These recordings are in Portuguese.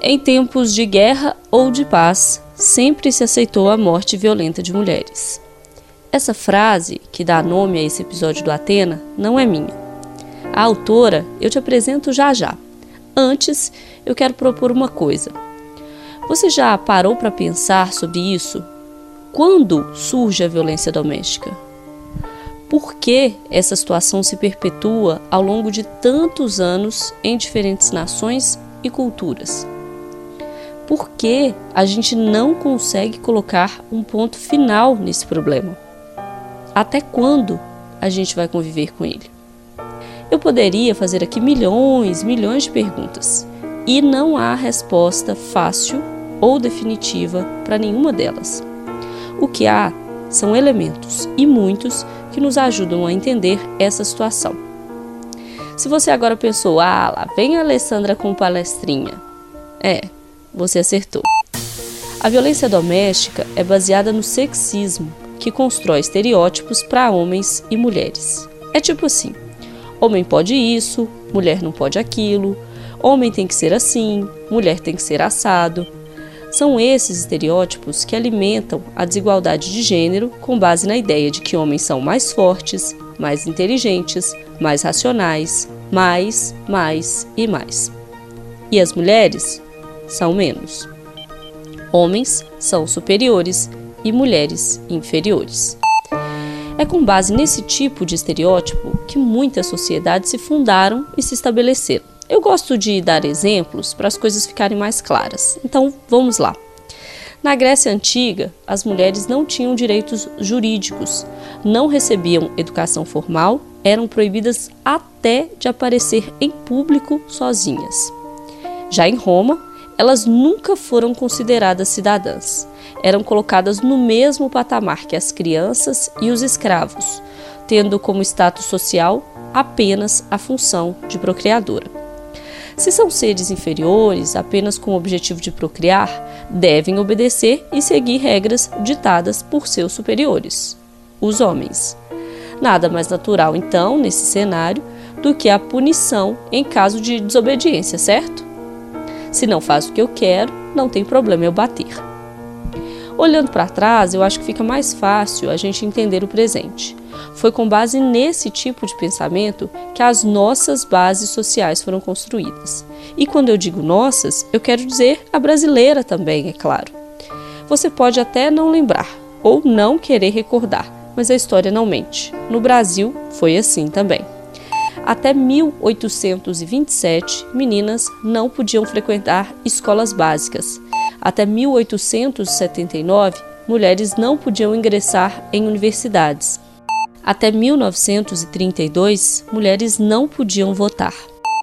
Em tempos de guerra ou de paz, sempre se aceitou a morte violenta de mulheres. Essa frase, que dá nome a esse episódio do Atena, não é minha. A autora eu te apresento já já. Antes, eu quero propor uma coisa. Você já parou para pensar sobre isso? Quando surge a violência doméstica? Por que essa situação se perpetua ao longo de tantos anos em diferentes nações e culturas? Por que a gente não consegue colocar um ponto final nesse problema? Até quando a gente vai conviver com ele? Eu poderia fazer aqui milhões, milhões de perguntas e não há resposta fácil ou definitiva para nenhuma delas. O que há são elementos e muitos que nos ajudam a entender essa situação. Se você agora pensou, ah, lá vem a Alessandra com palestrinha. É, você acertou. A violência doméstica é baseada no sexismo, que constrói estereótipos para homens e mulheres. É tipo assim: homem pode isso, mulher não pode aquilo, homem tem que ser assim, mulher tem que ser assado. São esses estereótipos que alimentam a desigualdade de gênero com base na ideia de que homens são mais fortes, mais inteligentes, mais racionais, mais, mais e mais. E as mulheres são menos. Homens são superiores e mulheres inferiores. É com base nesse tipo de estereótipo que muitas sociedades se fundaram e se estabeleceram. Eu gosto de dar exemplos para as coisas ficarem mais claras. Então, vamos lá. Na Grécia Antiga, as mulheres não tinham direitos jurídicos, não recebiam educação formal, eram proibidas até de aparecer em público sozinhas. Já em Roma, elas nunca foram consideradas cidadãs. Eram colocadas no mesmo patamar que as crianças e os escravos, tendo como status social apenas a função de procriadora. Se são seres inferiores, apenas com o objetivo de procriar, devem obedecer e seguir regras ditadas por seus superiores, os homens. Nada mais natural, então, nesse cenário, do que a punição em caso de desobediência, certo? Se não faz o que eu quero, não tem problema eu bater. Olhando para trás, eu acho que fica mais fácil a gente entender o presente. Foi com base nesse tipo de pensamento que as nossas bases sociais foram construídas. E quando eu digo nossas, eu quero dizer a brasileira também, é claro. Você pode até não lembrar ou não querer recordar, mas a história não mente. No Brasil foi assim também. Até 1827, meninas não podiam frequentar escolas básicas. Até 1879, mulheres não podiam ingressar em universidades. Até 1932, mulheres não podiam votar.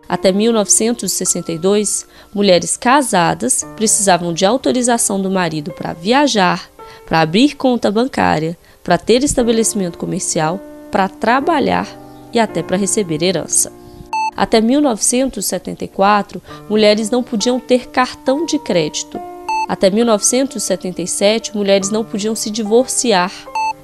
Até 1962, mulheres casadas precisavam de autorização do marido para viajar, para abrir conta bancária, para ter estabelecimento comercial, para trabalhar e até para receber herança. Até 1974, mulheres não podiam ter cartão de crédito. Até 1977, mulheres não podiam se divorciar.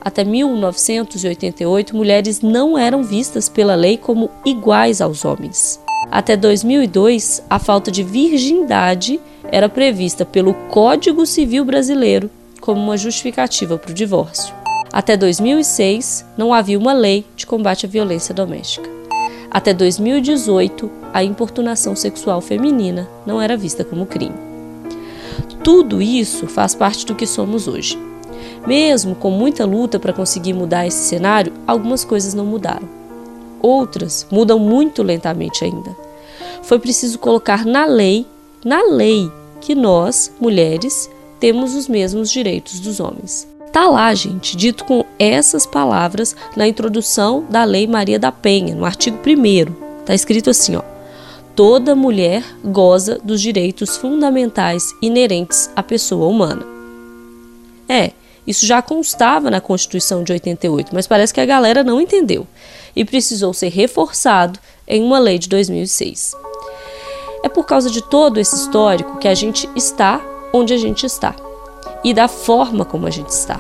Até 1988, mulheres não eram vistas pela lei como iguais aos homens. Até 2002, a falta de virgindade era prevista pelo Código Civil Brasileiro como uma justificativa para o divórcio. Até 2006, não havia uma lei de combate à violência doméstica. Até 2018, a importunação sexual feminina não era vista como crime. Tudo isso faz parte do que somos hoje. Mesmo com muita luta para conseguir mudar esse cenário, algumas coisas não mudaram. Outras mudam muito lentamente ainda. Foi preciso colocar na lei, na lei, que nós, mulheres, temos os mesmos direitos dos homens. Tá lá, gente, dito com essas palavras na introdução da Lei Maria da Penha, no artigo 1 Tá escrito assim, ó: Toda mulher goza dos direitos fundamentais inerentes à pessoa humana. É, isso já constava na Constituição de 88, mas parece que a galera não entendeu e precisou ser reforçado em uma lei de 2006. É por causa de todo esse histórico que a gente está onde a gente está e da forma como a gente está.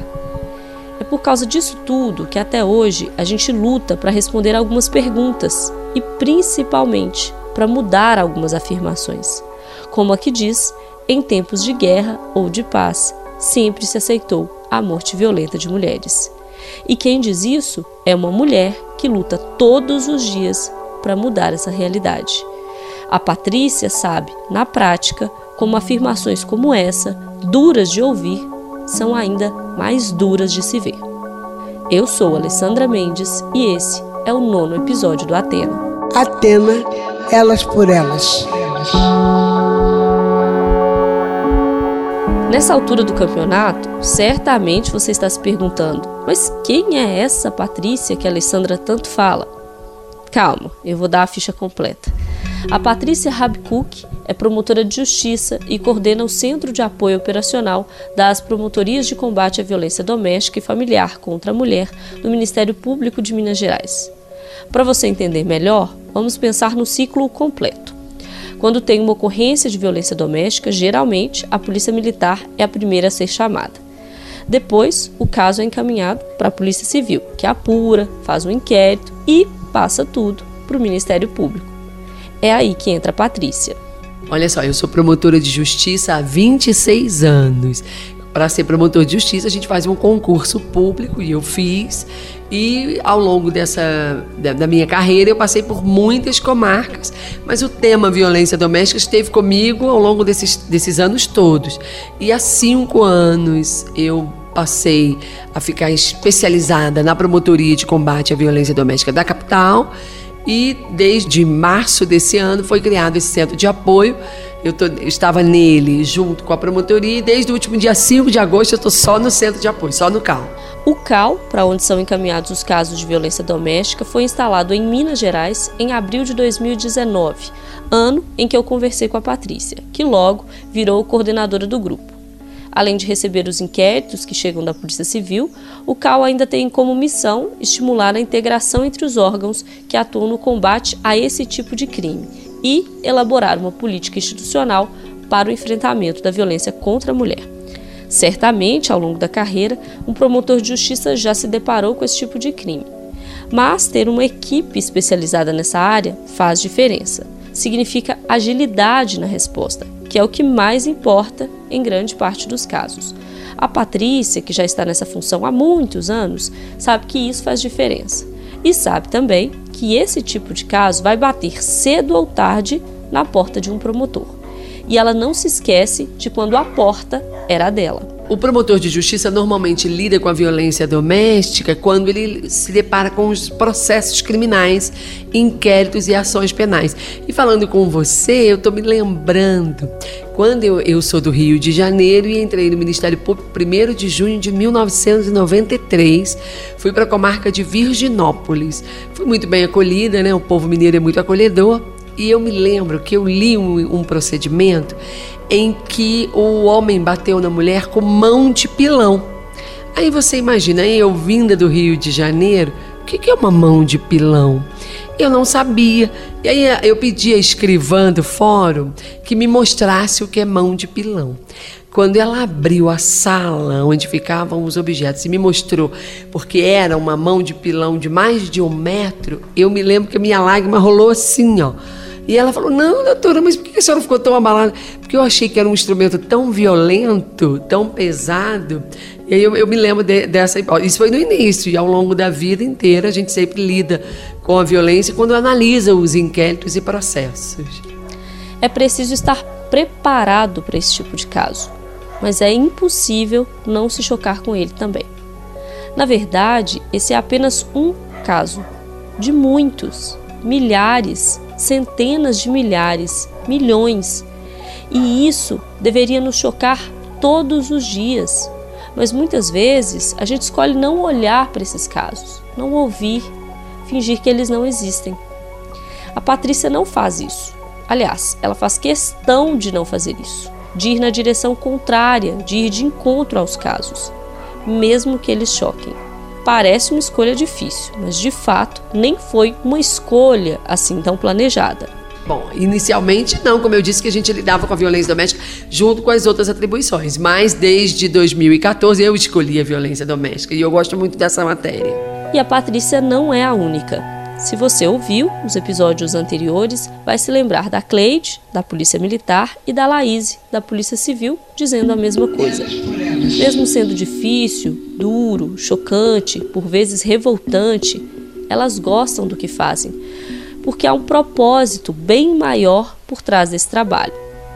É por causa disso tudo que até hoje a gente luta para responder algumas perguntas e principalmente para mudar algumas afirmações. Como aqui diz, em tempos de guerra ou de paz, sempre se aceitou a morte violenta de mulheres. E quem diz isso é uma mulher que luta todos os dias para mudar essa realidade. A Patrícia sabe, na prática, como afirmações como essa, duras de ouvir, são ainda mais duras de se ver. Eu sou Alessandra Mendes e esse é o nono episódio do Atena. Atena, elas por elas. Nessa altura do campeonato, certamente você está se perguntando: mas quem é essa Patrícia que a Alessandra tanto fala? Calma, eu vou dar a ficha completa. A Patrícia Rabkuk é promotora de justiça e coordena o Centro de Apoio Operacional das Promotorias de Combate à Violência Doméstica e Familiar contra a Mulher do Ministério Público de Minas Gerais. Para você entender melhor, vamos pensar no ciclo completo. Quando tem uma ocorrência de violência doméstica, geralmente a Polícia Militar é a primeira a ser chamada. Depois, o caso é encaminhado para a Polícia Civil, que apura, faz um inquérito e passa tudo para o Ministério Público. É aí que entra a Patrícia. Olha só, eu sou promotora de justiça há 26 anos para ser promotor de justiça, a gente faz um concurso público e eu fiz. E ao longo dessa da, da, minha carreira eu passei por muitas comarcas, mas o tema violência doméstica esteve comigo ao longo desses, desses anos todos. E há cinco anos eu passei a ficar especializada na promotoria de combate à violência doméstica da capital. E desde março desse ano foi criado esse centro de apoio eu, tô, eu, estava nele junto com a promotoria e desde o último dia 5 de agosto eu estou só no centro de apoio, só no CAL. O CAL, para onde são encaminhados os casos de violência doméstica, foi instalado em Minas Gerais em abril de 2019, ano em que eu conversei com a Patrícia, que logo virou coordenadora do grupo. Além de receber os inquéritos que chegam da Polícia Civil, o CAL ainda tem como missão estimular a integração entre os órgãos que atuam no combate a esse tipo de crime e elaborar uma política institucional para o enfrentamento da violência contra a mulher. Certamente, ao longo da carreira, um promotor de justiça já se deparou com esse tipo de crime. Mas ter uma equipe especializada nessa área faz diferença. Significa agilidade na resposta, que é o que mais importa em grande parte dos casos. A Patrícia, que já está nessa função há muitos anos, sabe que isso faz diferença. E sabe também que esse tipo de caso vai bater cedo ou tarde na porta de um promotor. E ela não se esquece de quando a porta era dela. O promotor de justiça normalmente lida com a violência doméstica quando ele se depara com os processos criminais, inquéritos e ações penais. E falando com você, eu estou me lembrando quando eu, eu sou do Rio de Janeiro e entrei no Ministério Público 1 de junho de 1993, fui para a comarca de Virginópolis. Fui muito bem acolhida, né? O povo mineiro é muito acolhedor. E eu me lembro que eu li um, um procedimento em que o homem bateu na mulher com mão de pilão. Aí você imagina, eu vinda do Rio de Janeiro, o que é uma mão de pilão? Eu não sabia. E aí eu pedi a escrivã do fórum que me mostrasse o que é mão de pilão. Quando ela abriu a sala onde ficavam os objetos e me mostrou, porque era uma mão de pilão de mais de um metro, eu me lembro que a minha lágrima rolou assim, ó. E ela falou: Não, doutora, mas por que a senhora ficou tão abalada? Porque eu achei que era um instrumento tão violento, tão pesado. E aí eu, eu me lembro de, dessa. Isso foi no início, e ao longo da vida inteira a gente sempre lida com a violência quando analisa os inquéritos e processos. É preciso estar preparado para esse tipo de caso, mas é impossível não se chocar com ele também. Na verdade, esse é apenas um caso de muitos, milhares centenas de milhares, milhões. E isso deveria nos chocar todos os dias. Mas muitas vezes a gente escolhe não olhar para esses casos, não ouvir, fingir que eles não existem. A Patrícia não faz isso. Aliás, ela faz questão de não fazer isso, de ir na direção contrária, de ir de encontro aos casos, mesmo que eles choquem. Parece uma escolha difícil, mas de fato nem foi uma escolha assim tão planejada. Bom, inicialmente não, como eu disse que a gente lidava com a violência doméstica junto com as outras atribuições, mas desde 2014 eu escolhi a violência doméstica e eu gosto muito dessa matéria. E a Patrícia não é a única. Se você ouviu os episódios anteriores, vai se lembrar da Cleide, da Polícia Militar, e da Laís, da Polícia Civil, dizendo a mesma coisa. Mesmo sendo difícil, duro, chocante, por vezes revoltante, elas gostam do que fazem, porque há um propósito bem maior por trás desse trabalho.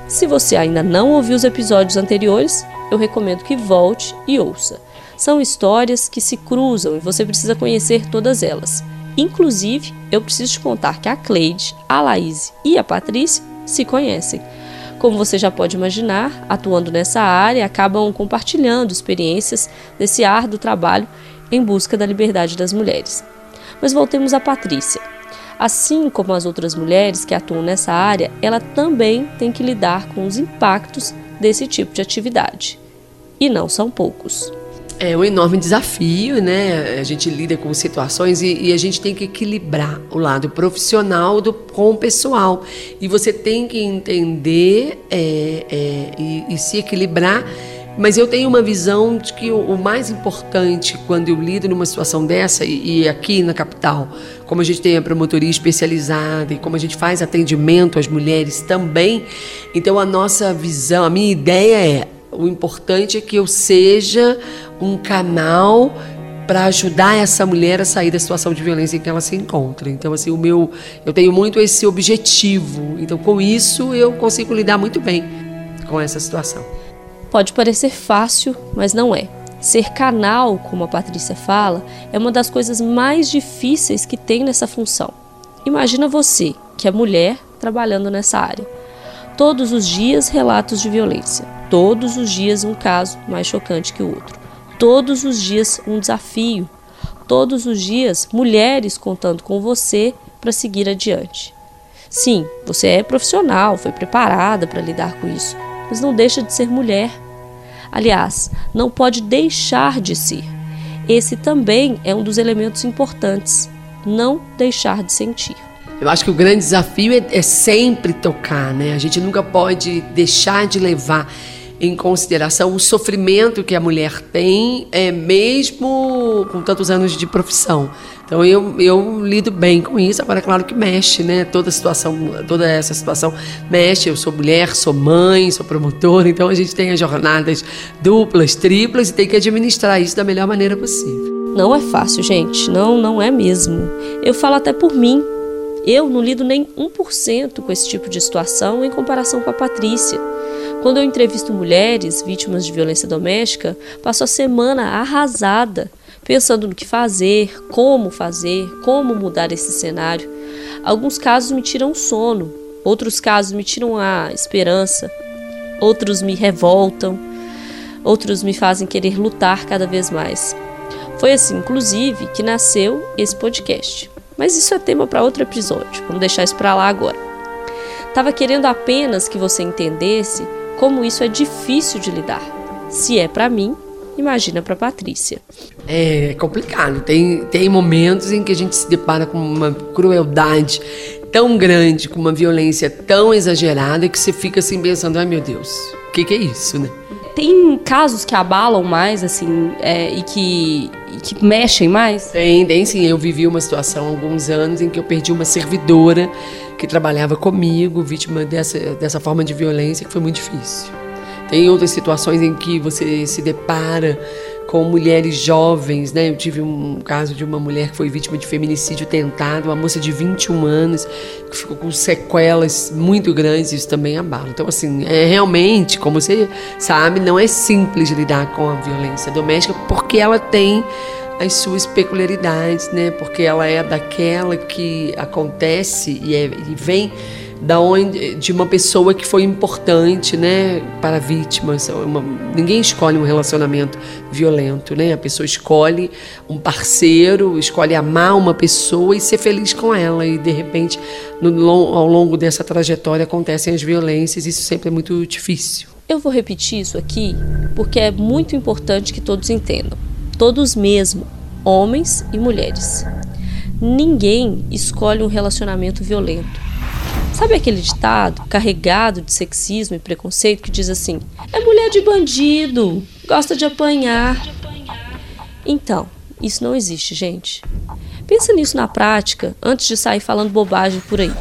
Se você ainda não ouviu os episódios anteriores, eu recomendo que volte e ouça. São histórias que se cruzam e você precisa conhecer todas elas. Inclusive, eu preciso te contar que a Cleide, a Laís e a Patrícia se conhecem. Como você já pode imaginar, atuando nessa área, acabam compartilhando experiências desse árduo trabalho em busca da liberdade das mulheres. Mas voltemos a Patrícia. Assim como as outras mulheres que atuam nessa área, ela também tem que lidar com os impactos desse tipo de atividade. E não são poucos. É um enorme desafio, né? A gente lida com situações e, e, a gente tem que equilibrar o lado profissional do, com o pessoal. E você tem que entender é, é, e, e, se equilibrar. Mas eu tenho uma visão de que o, o mais importante quando eu lido numa situação dessa, e, e aqui na capital, como a gente tem a promotoria especializada e como a gente faz atendimento às mulheres também, então a nossa visão, a minha ideia é o importante é que eu seja um canal para ajudar essa mulher a sair da situação de violência em que ela se encontra. Então, assim, o meu, eu tenho muito esse objetivo. Então, com isso, eu consigo lidar muito bem com essa situação. Pode parecer fácil, mas não é. Ser canal, como a Patrícia fala, é uma das coisas mais difíceis que tem nessa função. Imagina você, que é mulher, trabalhando nessa área. Todos os dias relatos de violência, todos os dias um caso mais chocante que o outro, todos os dias um desafio, todos os dias mulheres contando com você para seguir adiante. Sim, você é profissional, foi preparada para lidar com isso, mas não deixa de ser mulher. Aliás, não pode deixar de ser. Esse também é um dos elementos importantes. Não deixar de sentir. Eu acho que o grande desafio é, é sempre tocar, né? A gente nunca pode deixar de levar em consideração o sofrimento que a mulher tem, é, mesmo com tantos anos de profissão. Então eu, eu lido bem com isso. Agora, claro que mexe, né? Toda situação, toda essa situação mexe. Eu sou mulher, sou mãe, sou promotora, então a gente tem as jornadas duplas, triplas e tem que administrar isso da melhor maneira possível. Não é fácil, gente. Não, não é mesmo. Eu falo até por mim. Eu não lido nem 1% com esse tipo de situação em comparação com a Patrícia. Quando eu entrevisto mulheres vítimas de violência doméstica, passo a semana arrasada, pensando no que fazer, como fazer, como mudar esse cenário. Alguns casos me tiram o sono, outros casos me tiram a esperança, outros me revoltam, outros me fazem querer lutar cada vez mais. Foi assim, inclusive, que nasceu esse podcast. Mas isso é tema para outro episódio, vamos deixar isso para lá agora. Tava querendo apenas que você entendesse como isso é difícil de lidar. Se é para mim, imagina para Patrícia. É complicado. Tem, tem momentos em que a gente se depara com uma crueldade tão grande, com uma violência tão exagerada que você fica assim pensando: ai meu Deus, o que, que é isso, né? Tem casos que abalam mais, assim, é, e, que, que mexem mais? Tem, tem sim. Eu vivi uma situação há alguns anos em que eu perdi uma servidora que trabalhava comigo, vítima dessa, dessa forma de violência, que foi muito difícil. Tem outras situações em que você se depara com mulheres jovens, né? Eu tive um caso de uma mulher que foi vítima de feminicídio tentado, uma moça de 21 anos, que ficou com sequelas muito grandes, isso também abala. Então, assim, é realmente, como você sabe, não é simples lidar com a violência doméstica, porque ela tem as suas peculiaridades, né? Porque ela é daquela que acontece e, é, e vem da onde de uma pessoa que foi importante, né, para a vítima. Uma, ninguém escolhe um relacionamento violento, né? A pessoa escolhe um parceiro, escolhe amar uma pessoa e ser feliz com ela. E de repente, no, ao longo dessa trajetória acontecem as violências. Isso sempre é muito difícil. Eu vou repetir isso aqui porque é muito importante que todos entendam. Todos mesmo, homens e mulheres. Ninguém escolhe um relacionamento violento. Sabe aquele ditado carregado de sexismo e preconceito que diz assim: é mulher de bandido, gosta de apanhar. Então, isso não existe, gente. Pensa nisso na prática antes de sair falando bobagem por aí.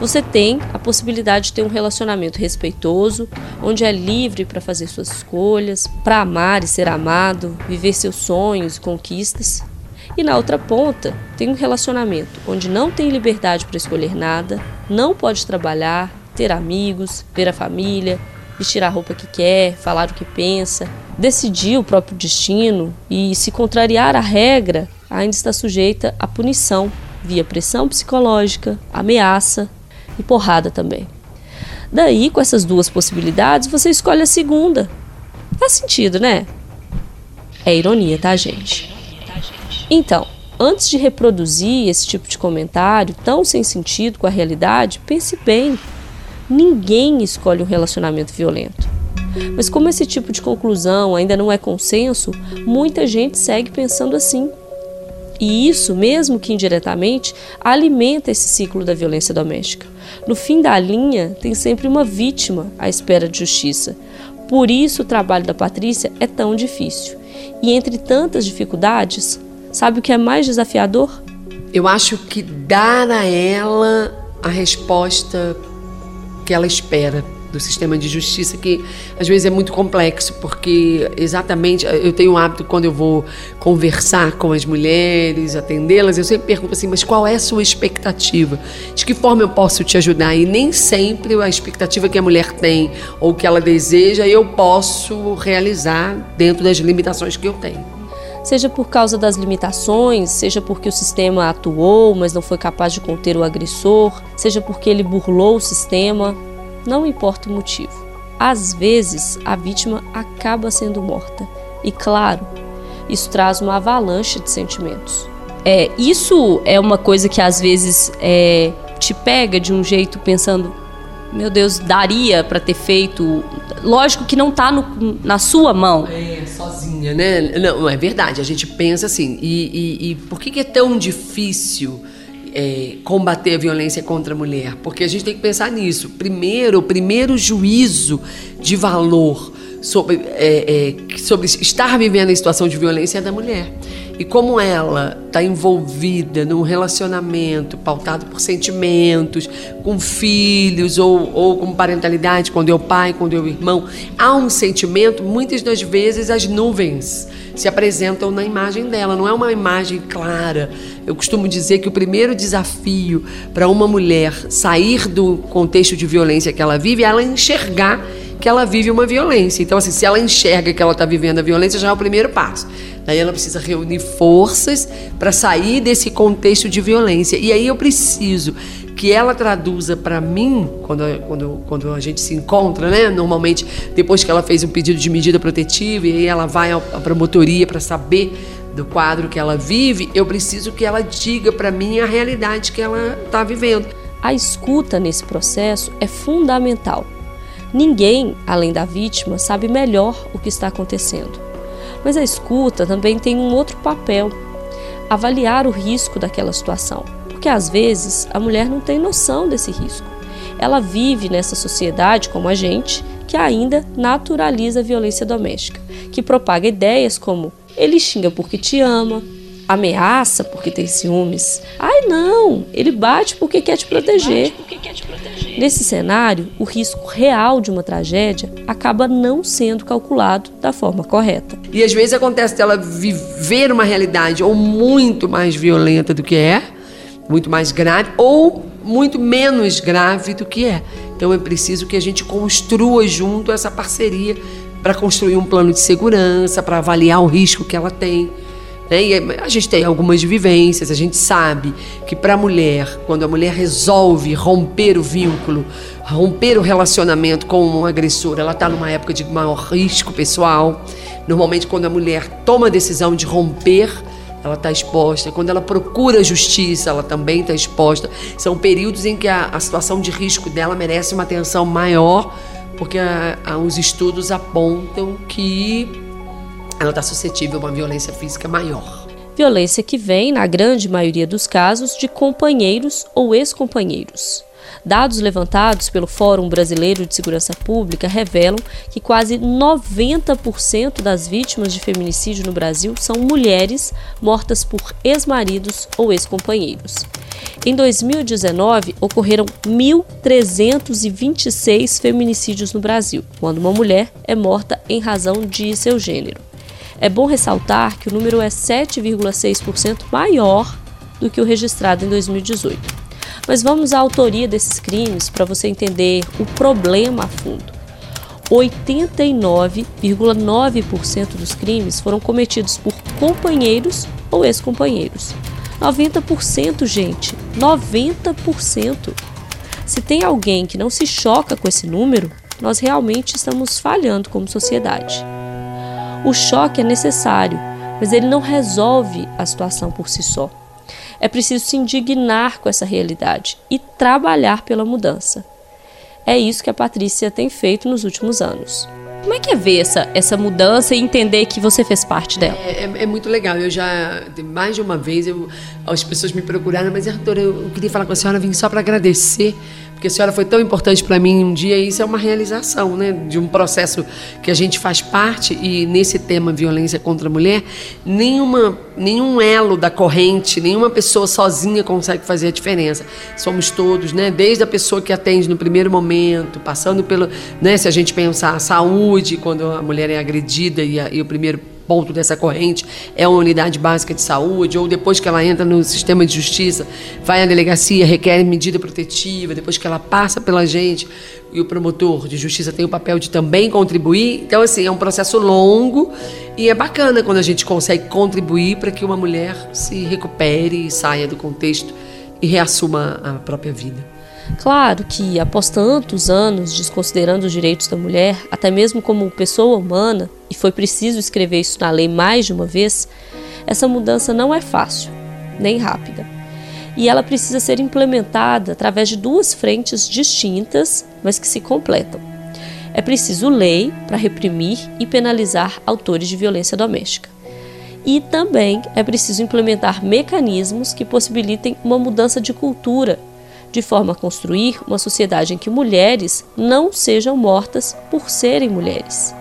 Você tem a possibilidade de ter um relacionamento respeitoso, onde é livre para fazer suas escolhas, para amar e ser amado, viver seus sonhos e conquistas. E na outra ponta, tem um relacionamento onde não tem liberdade para escolher nada, não pode trabalhar, ter amigos, ver a família, vestir a roupa que quer, falar o que pensa, decidir o próprio destino e, se contrariar a regra, ainda está sujeita à punição via pressão psicológica, ameaça e porrada também. Daí, com essas duas possibilidades, você escolhe a segunda. Faz sentido, né? É ironia, tá, gente? Então, antes de reproduzir esse tipo de comentário tão sem sentido com a realidade, pense bem. Ninguém escolhe um relacionamento violento. Mas como esse tipo de conclusão ainda não é consenso, muita gente segue pensando assim. E isso, mesmo que indiretamente, alimenta esse ciclo da violência doméstica. No fim da linha, tem sempre uma vítima à espera de justiça. Por isso, o trabalho da Patrícia é tão difícil. E entre tantas dificuldades, sabe o que é mais desafiador? Eu acho que dar a ela a resposta que ela espera do sistema de justiça, que às vezes é muito complexo, porque exatamente eu tenho o hábito, quando eu vou conversar com as mulheres, atendê-las, eu sempre pergunto assim: mas qual é a sua expectativa? De que forma eu posso te ajudar? E nem sempre a expectativa que a mulher tem ou que ela deseja eu posso realizar dentro das limitações que eu tenho seja por causa das limitações, seja porque o sistema atuou, mas não foi capaz de conter o agressor, seja porque ele burlou o sistema não importa o motivo. Às vezes, a vítima acaba sendo morta. E claro, isso traz uma avalanche de sentimentos. É, isso é uma coisa que às vezes é, te pega de um jeito pensando, meu Deus, daria para ter feito. Lógico que não está na sua mão. É, sozinha, né? Não, é verdade. A gente pensa assim. E, e, e por que, que é tão difícil? é, combater a violência contra a mulher, porque a gente tem que pensar nisso. Primeiro, o primeiro juízo de valor sobre, é, é, sobre estar vivendo em situação de violência é da mulher. E como ela está envolvida num relacionamento pautado por sentimentos, com filhos ou, ou com parentalidade, quando é o pai, quando é o irmão, há um sentimento, muitas das vezes as nuvens se apresentam na imagem dela, não é uma imagem clara. Eu costumo dizer que o primeiro desafio para uma mulher sair do contexto de violência que ela vive é ela enxergar que ela vive uma violência. Então, assim, se ela enxerga que ela está vivendo a violência, já é o primeiro passo. Daí ela precisa reunir forças para sair desse contexto de violência. E aí eu preciso que ela traduza para mim, quando, quando, quando a gente se encontra, né? Normalmente, depois que ela fez um pedido de medida protetiva e aí ela vai à promotoria para saber do quadro que ela vive, eu preciso que ela diga para mim a realidade que ela está vivendo. A escuta nesse processo é fundamental. Ninguém, além da vítima, sabe melhor o que está acontecendo. Mas a escuta também tem um outro papel: avaliar o risco daquela situação porque às vezes a mulher não tem noção desse risco. Ela vive nessa sociedade como a gente, que ainda naturaliza a violência doméstica, que propaga ideias como ele xinga porque te ama, ameaça porque tem ciúmes. Ai não, ele bate porque quer te proteger. Nesse cenário, o risco real de uma tragédia acaba não sendo calculado da forma correta. E às vezes acontece dela viver uma realidade ou muito mais violenta do que é, muito mais grave ou muito menos grave do que é. Então é preciso que a gente construa junto essa parceria para construir um plano de segurança, para avaliar o risco que ela tem. Né? E a gente tem algumas vivências, a gente sabe que para a mulher, quando a mulher resolve romper o vínculo, romper o relacionamento com um agressor, ela está numa época de maior risco pessoal. Normalmente, quando a mulher toma a decisão de romper, ela está exposta. Quando ela procura justiça, ela também está exposta. São períodos em que a, a, situação de risco dela merece uma atenção maior, porque a, a, os estudos apontam que ela está suscetível a uma violência física maior. Violência que vem, na grande maioria dos casos, de companheiros ou ex-companheiros. Dados levantados pelo Fórum Brasileiro de Segurança Pública revelam que quase 90% das vítimas de feminicídio no Brasil são mulheres mortas por ex-maridos ou ex-companheiros. Em 2019, ocorreram 1.326 feminicídios no Brasil, quando uma mulher é morta em razão de seu gênero. É bom ressaltar que o número é 7,6% maior do que o registrado em 2018. Mas vamos à autoria desses crimes para você entender o problema a fundo. 89,9% dos crimes foram cometidos por companheiros ou ex-companheiros. 90%, gente, 90%. Se tem alguém que não se choca com esse número, nós realmente estamos falhando como sociedade. O choque é necessário, mas ele não resolve a situação por si só. É preciso se indignar com essa realidade e trabalhar pela mudança. É isso que a Patrícia tem feito nos últimos anos. Como é que é ver essa, essa mudança e entender que você fez parte dela? É, é, é muito legal. Eu já, mais de uma vez, eu, as pessoas me procuraram, mas, doutora, eu, eu queria falar com a senhora, vim só para agradecer porque a senhora foi tão importante para mim um dia, e isso é uma realização, né, de um processo que a gente faz parte e nesse tema violência contra a mulher, nenhuma nenhum elo da corrente, nenhuma pessoa sozinha consegue fazer a diferença. Somos todos, né, desde a pessoa que atende no primeiro momento, passando pelo, né, se a gente pensar a saúde quando a mulher é agredida e, a, e o primeiro ponto dessa corrente é a unidade básica de saúde, ou depois que ela entra no sistema de justiça, vai à delegacia, requer medida protetiva, depois que ela passa pela gente, e o promotor de justiça tem o papel de também contribuir. Então, assim, é um processo longo e é bacana quando a gente consegue contribuir para que uma mulher se recupere e saia do contexto e reassuma a própria vida. Claro que, após tantos anos desconsiderando os direitos da mulher, até mesmo como pessoa humana, e foi preciso escrever isso na lei mais de uma vez, essa mudança não é fácil, nem rápida. E ela precisa ser implementada através de duas frentes distintas, mas que se completam. É preciso lei para reprimir e penalizar autores de violência doméstica. E também é preciso implementar mecanismos que possibilitem uma mudança de cultura de forma a construir uma sociedade em que mulheres não sejam mortas por serem mulheres,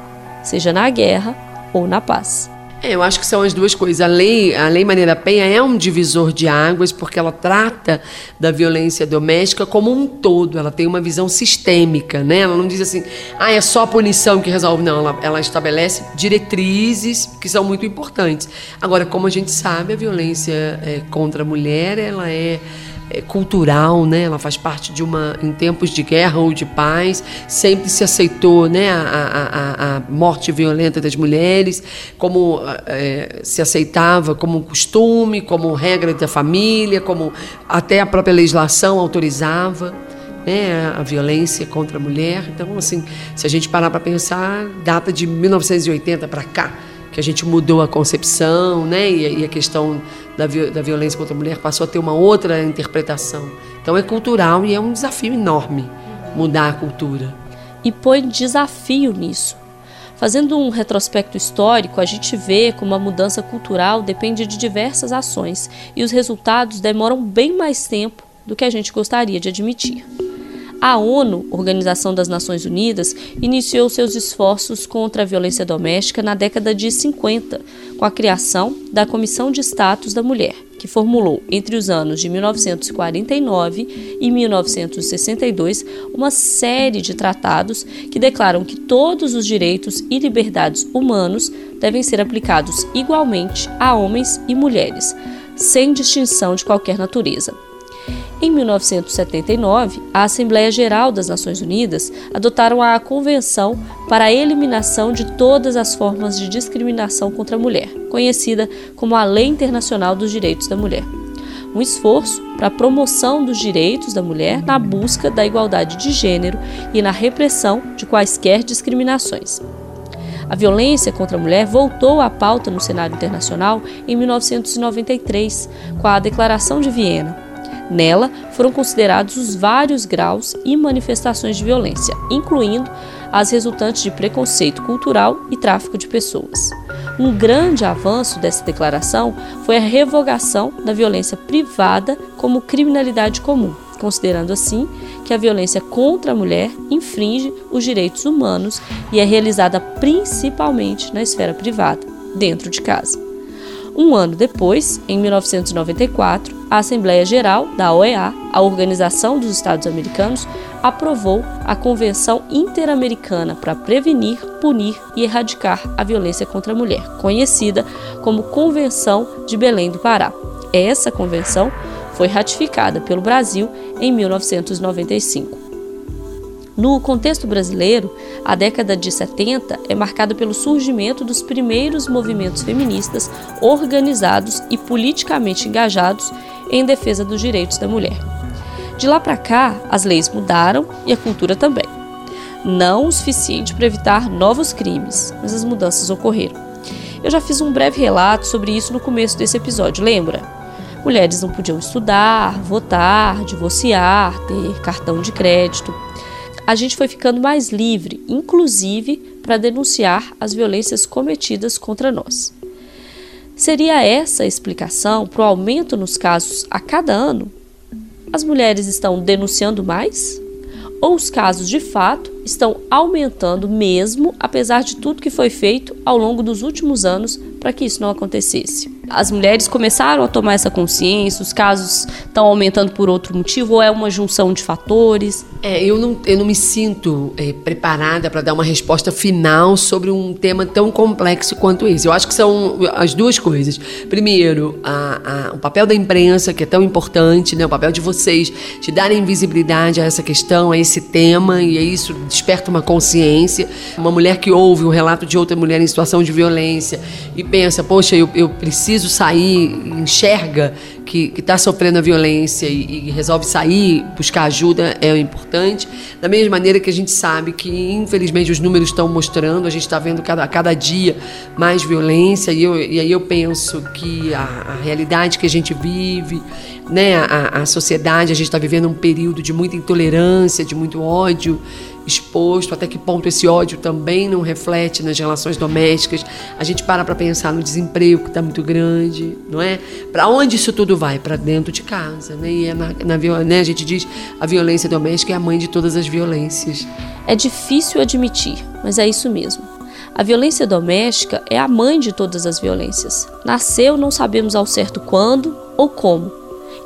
seja na guerra ou na paz. É, eu acho que são as duas coisas. A lei, a lei Maria da Penha é um divisor de águas porque ela trata da violência doméstica como um todo. Ela tem uma visão sistêmica, né? Ela não diz assim, ah, é só a punição que resolve. Não, ela, ela estabelece diretrizes que são muito importantes. Agora, como a gente sabe, a violência é, contra a mulher, ela é é, cultural, né? Ela faz parte de uma em tempos de guerra ou de paz sempre se aceitou, né? A, a, a morte violenta das mulheres como é, se aceitava como costume, como regra da família, como até a própria legislação autorizava. Né, a violência contra a mulher. Então, assim, se a gente parar para pensar, data de 1980 para cá, que a gente mudou a concepção, né? E, e a questão da, da violência contra a mulher passou a ter uma outra interpretação. Então é cultural e é um desafio enorme mudar a cultura. E põe desafio nisso. Fazendo um retrospecto histórico, a gente vê como a mudança cultural depende de diversas ações e os resultados demoram bem mais tempo do que a gente gostaria de admitir. A ONU, Organização das Nações Unidas, iniciou seus esforços contra a violência doméstica na década de 50, com a criação da Comissão de Status da Mulher, que formulou entre os anos de 1949 e 1962 uma série de tratados que declaram que todos os direitos e liberdades humanos devem ser aplicados igualmente a homens e mulheres, sem distinção de qualquer natureza. Em 1979, a Assembleia Geral das Nações Unidas adotaram a Convenção para a Eliminação de Todas as Formas de Discriminação contra a Mulher, conhecida como a Lei Internacional dos Direitos da Mulher. Um esforço para a promoção dos direitos da mulher na busca da igualdade de gênero e na repressão de quaisquer discriminações. A violência contra a mulher voltou à pauta no cenário internacional em 1993, com a Declaração de Viena, Nela foram considerados os vários graus e manifestações de violência, incluindo as resultantes de preconceito cultural e tráfico de pessoas. Um grande avanço dessa declaração foi a revogação da violência privada como criminalidade comum, considerando assim que a violência contra a mulher infringe os direitos humanos e é realizada principalmente na esfera privada, dentro de casa. Um ano depois, em 1994, a Assembleia Geral da OEA, a Organização dos Estados Americanos, aprovou a Convenção Interamericana para Prevenir, Punir e Erradicar a Violência contra a Mulher, conhecida como Convenção de Belém do Pará. Essa convenção foi ratificada pelo Brasil em 1995. No contexto brasileiro, a década de 70 é marcada pelo surgimento dos primeiros movimentos feministas organizados e politicamente engajados em defesa dos direitos da mulher. De lá para cá, as leis mudaram e a cultura também. Não o suficiente para evitar novos crimes, mas as mudanças ocorreram. Eu já fiz um breve relato sobre isso no começo desse episódio, lembra? Mulheres não podiam estudar, votar, divorciar, ter cartão de crédito a gente foi ficando mais livre, inclusive para denunciar as violências cometidas contra nós. Seria essa a explicação para o aumento nos casos a cada ano? As mulheres estão denunciando mais? Ou os casos de fato estão aumentando mesmo, apesar de tudo que foi feito ao longo dos últimos anos para que isso não acontecesse? As mulheres começaram a tomar essa consciência, os casos estão aumentando por outro motivo ou é uma junção de fatores? É, eu não, eu não me sinto é, preparada para dar uma resposta final sobre um tema tão complexo quanto esse. Eu acho que são as duas coisas. Primeiro, a, a, o papel da imprensa, que é tão importante, né? o papel de vocês de darem visibilidade a essa questão, a esse tema, e isso desperta uma consciência. Uma mulher que ouve um relato de outra mulher em situação de violência e pensa, poxa, eu, eu preciso preciso sair, enxerga que está sofrendo a violência e, e, resolve sair, buscar ajuda, é importante. Da mesma maneira que a gente sabe que, infelizmente, os números estão mostrando, a gente está vendo cada, cada dia mais violência, e, eu, e aí eu penso que a, a realidade que a gente vive, né, a, a sociedade, a gente está vivendo um período de muita intolerância, de muito ódio exposto, até que ponto esse ódio também não reflete nas relações domésticas. A gente para para pensar no desemprego que está muito grande, não é? Para onde isso tudo vai? Para dentro de casa, né? E é na, na né? a gente diz a violência doméstica é a mãe de todas as violências. É difícil admitir, mas é isso mesmo. A violência doméstica é a mãe de todas as violências. Nasceu, não sabemos ao certo quando ou como.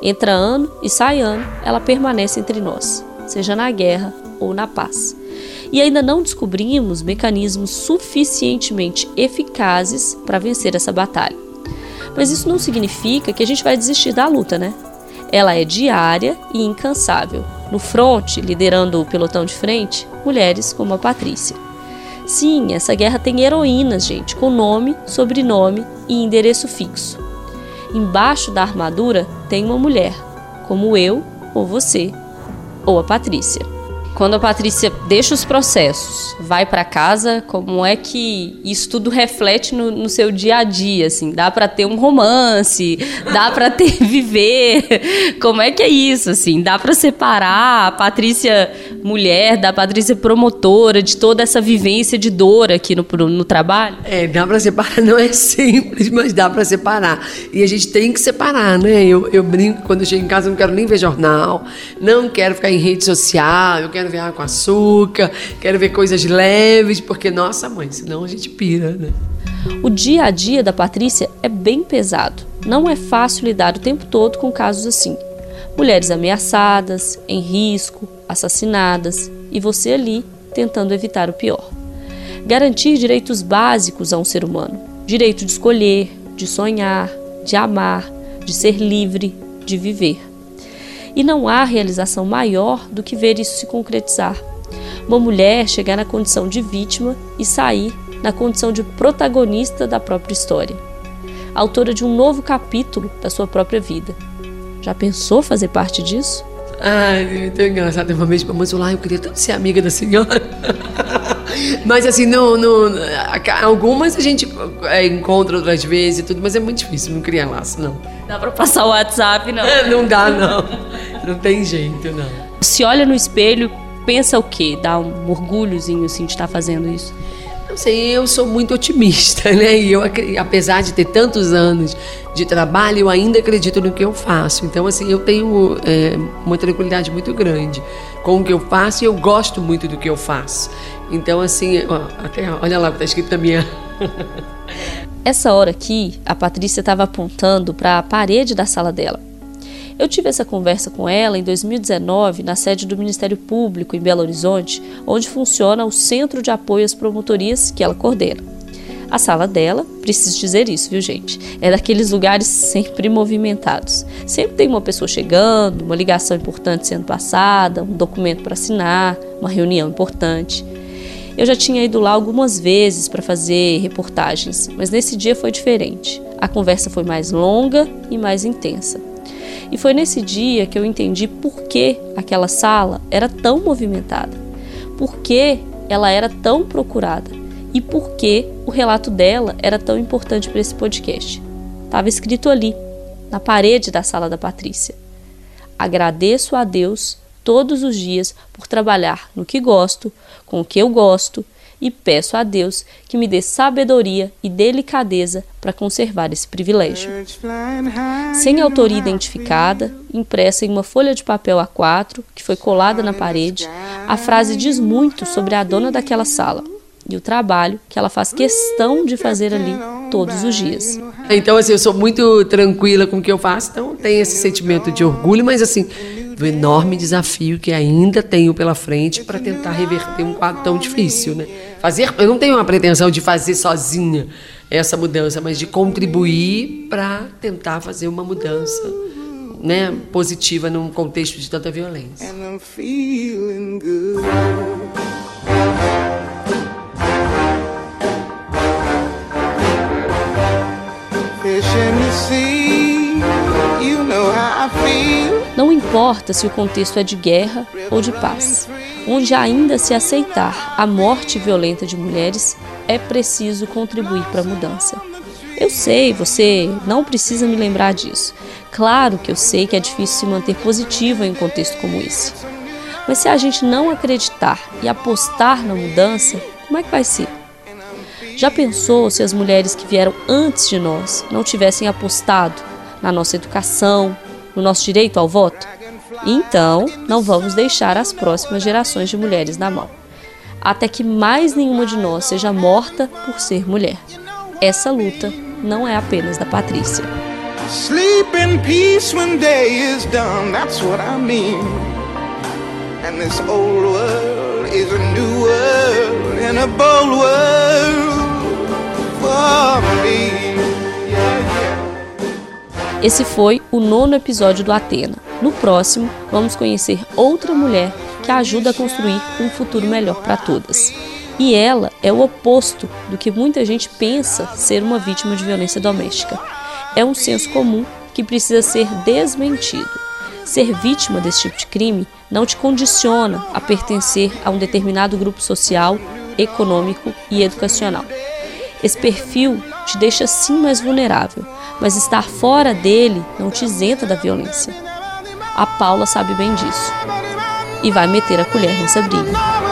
Entra ano e sai ano, ela permanece entre nós, seja na guerra ou na paz. E ainda não descobrimos mecanismos suficientemente eficazes para vencer essa batalha. Mas isso não significa que a gente vai desistir da luta, né? Ela é diária e incansável. No front, liderando o pelotão de frente, mulheres como a Patrícia. Sim, essa guerra tem heroínas, gente, com nome, sobrenome e endereço fixo. Embaixo da armadura tem uma mulher, como eu ou você, ou a Patrícia. Quando a Patrícia deixa os processos, vai para casa, como é que isso tudo reflete no, no seu dia a dia? Assim, dá para ter um romance, dá para ter viver? Como é que é isso? Assim, dá para separar a Patrícia mulher da Patrícia promotora de toda essa vivência de dor aqui no, no trabalho? É, dá para separar. Não é simples, mas dá para separar. E a gente tem que separar, né? Eu, eu brinco quando eu chego em casa, eu não quero nem ver jornal, não quero ficar em rede social, eu quero ver água com açúcar, quero ver coisas leves, porque, nossa mãe, senão a gente pira, né? O dia a dia da Patrícia é bem pesado. Não é fácil lidar o tempo todo com casos assim. Mulheres ameaçadas, em risco, assassinadas e você ali tentando evitar o pior. Garantir direitos básicos a um ser humano: direito de escolher, de sonhar, de amar, de ser livre, de viver. E não há realização maior do que ver isso se concretizar. Uma mulher chegar na condição de vítima e sair na condição de protagonista da própria história, autora de um novo capítulo da sua própria vida. Já pensou fazer parte disso? Ai, é tão engraçado. Uma vez para lá, eu queria tanto ser amiga da senhora. mas assim, não, não, algumas a gente é, encontra outras vezes e tudo, mas é muito difícil, não cria laço, não. Dá para passar o WhatsApp, não? não dá, não. Não tem jeito, não. Se olha no espelho, pensa o quê? Dá um orgulhozinho assim de estar fazendo isso? Assim, eu sou muito otimista, né? E eu, apesar de ter tantos anos de trabalho, eu ainda acredito no que eu faço. Então, assim, eu tenho é, uma tranquilidade muito grande com o que eu faço e eu gosto muito do que eu faço. Então, assim, ó, até, olha lá o que está escrito na minha. Essa hora aqui, a Patrícia estava apontando para a parede da sala dela. Eu tive essa conversa com ela em 2019 na sede do Ministério Público em Belo Horizonte, onde funciona o Centro de Apoio às Promotorias que ela coordena. A sala dela, preciso dizer isso, viu, gente? É daqueles lugares sempre movimentados. Sempre tem uma pessoa chegando, uma ligação importante sendo passada, um documento para assinar, uma reunião importante. Eu já tinha ido lá algumas vezes para fazer reportagens, mas nesse dia foi diferente. A conversa foi mais longa e mais intensa. E foi nesse dia que eu entendi por que aquela sala era tão movimentada, por que ela era tão procurada e por que o relato dela era tão importante para esse podcast. Estava escrito ali, na parede da sala da Patrícia. Agradeço a Deus todos os dias por trabalhar no que gosto, com o que eu gosto e peço a Deus que me dê sabedoria e delicadeza para conservar esse privilégio. Sem autoria identificada, impressa em uma folha de papel A4 que foi colada na parede, a frase diz muito sobre a dona daquela sala e o trabalho que ela faz questão de fazer ali todos os dias. Então, assim, eu sou muito tranquila com o que eu faço, então tem esse sentimento de orgulho, mas assim, do enorme desafio que ainda tenho pela frente para tentar reverter um quadro tão difícil, né? Fazer, eu não tenho uma pretensão de fazer sozinha essa mudança, mas de contribuir para tentar fazer uma mudança, né, positiva num contexto de tanta violência. Não importa se o contexto é de guerra ou de paz onde ainda se aceitar a morte violenta de mulheres, é preciso contribuir para a mudança. Eu sei, você não precisa me lembrar disso. Claro que eu sei que é difícil se manter positiva em um contexto como esse. Mas se a gente não acreditar e apostar na mudança, como é que vai ser? Já pensou se as mulheres que vieram antes de nós não tivessem apostado na nossa educação, no nosso direito ao voto? Então, não vamos deixar as próximas gerações de mulheres na mão, até que mais nenhuma de nós seja morta por ser mulher. Essa luta não é apenas da Patrícia. Sleep in peace when day is done, that's what I mean. And this old world is a new world and a bold world for me. Esse foi o nono episódio do Atena no próximo, vamos conhecer outra mulher que ajuda a construir um futuro melhor para todas. E ela é o oposto do que muita gente pensa ser uma vítima de violência doméstica. É um senso comum que precisa ser desmentido. Ser vítima desse tipo de crime não te condiciona a pertencer a um determinado grupo social, econômico e educacional. Esse perfil te deixa sim mais vulnerável, mas estar fora dele não te isenta da violência. A Paula sabe bem disso e vai meter a colher nessa briga.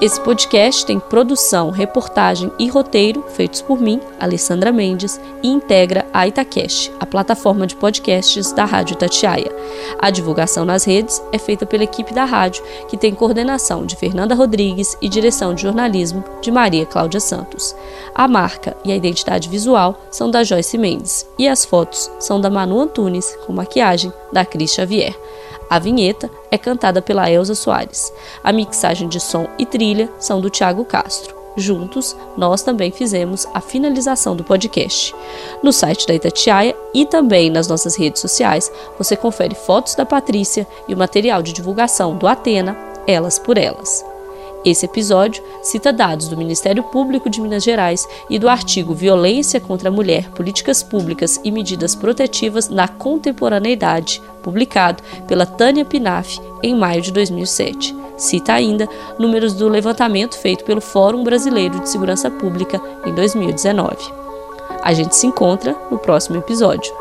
Esse podcast tem produção, reportagem e roteiro feitos por mim, Alessandra Mendes, e integra a Itacast, a plataforma de podcasts da Rádio Tatiaia. A divulgação nas redes é feita pela equipe da rádio, que tem coordenação de Fernanda Rodrigues e direção de jornalismo de Maria Cláudia Santos. A marca e a identidade visual são da Joyce Mendes e as fotos são da Manu Antunes, com maquiagem da Cris Xavier. A vinheta é cantada pela Elza Soares. A mixagem de som e trilha são do Tiago Castro. Juntos, nós também fizemos a finalização do podcast. No site da Itatiaia e também nas nossas redes sociais, você confere fotos da Patrícia e o material de divulgação do Atena, Elas por Elas. Esse episódio cita dados do Ministério Público de Minas Gerais e do artigo Violência contra a Mulher, Políticas Públicas e Medidas Protetivas na Contemporaneidade, publicado pela Tânia Pinaf em maio de 2007. Cita ainda números do levantamento feito pelo Fórum Brasileiro de Segurança Pública em 2019. A gente se encontra no próximo episódio.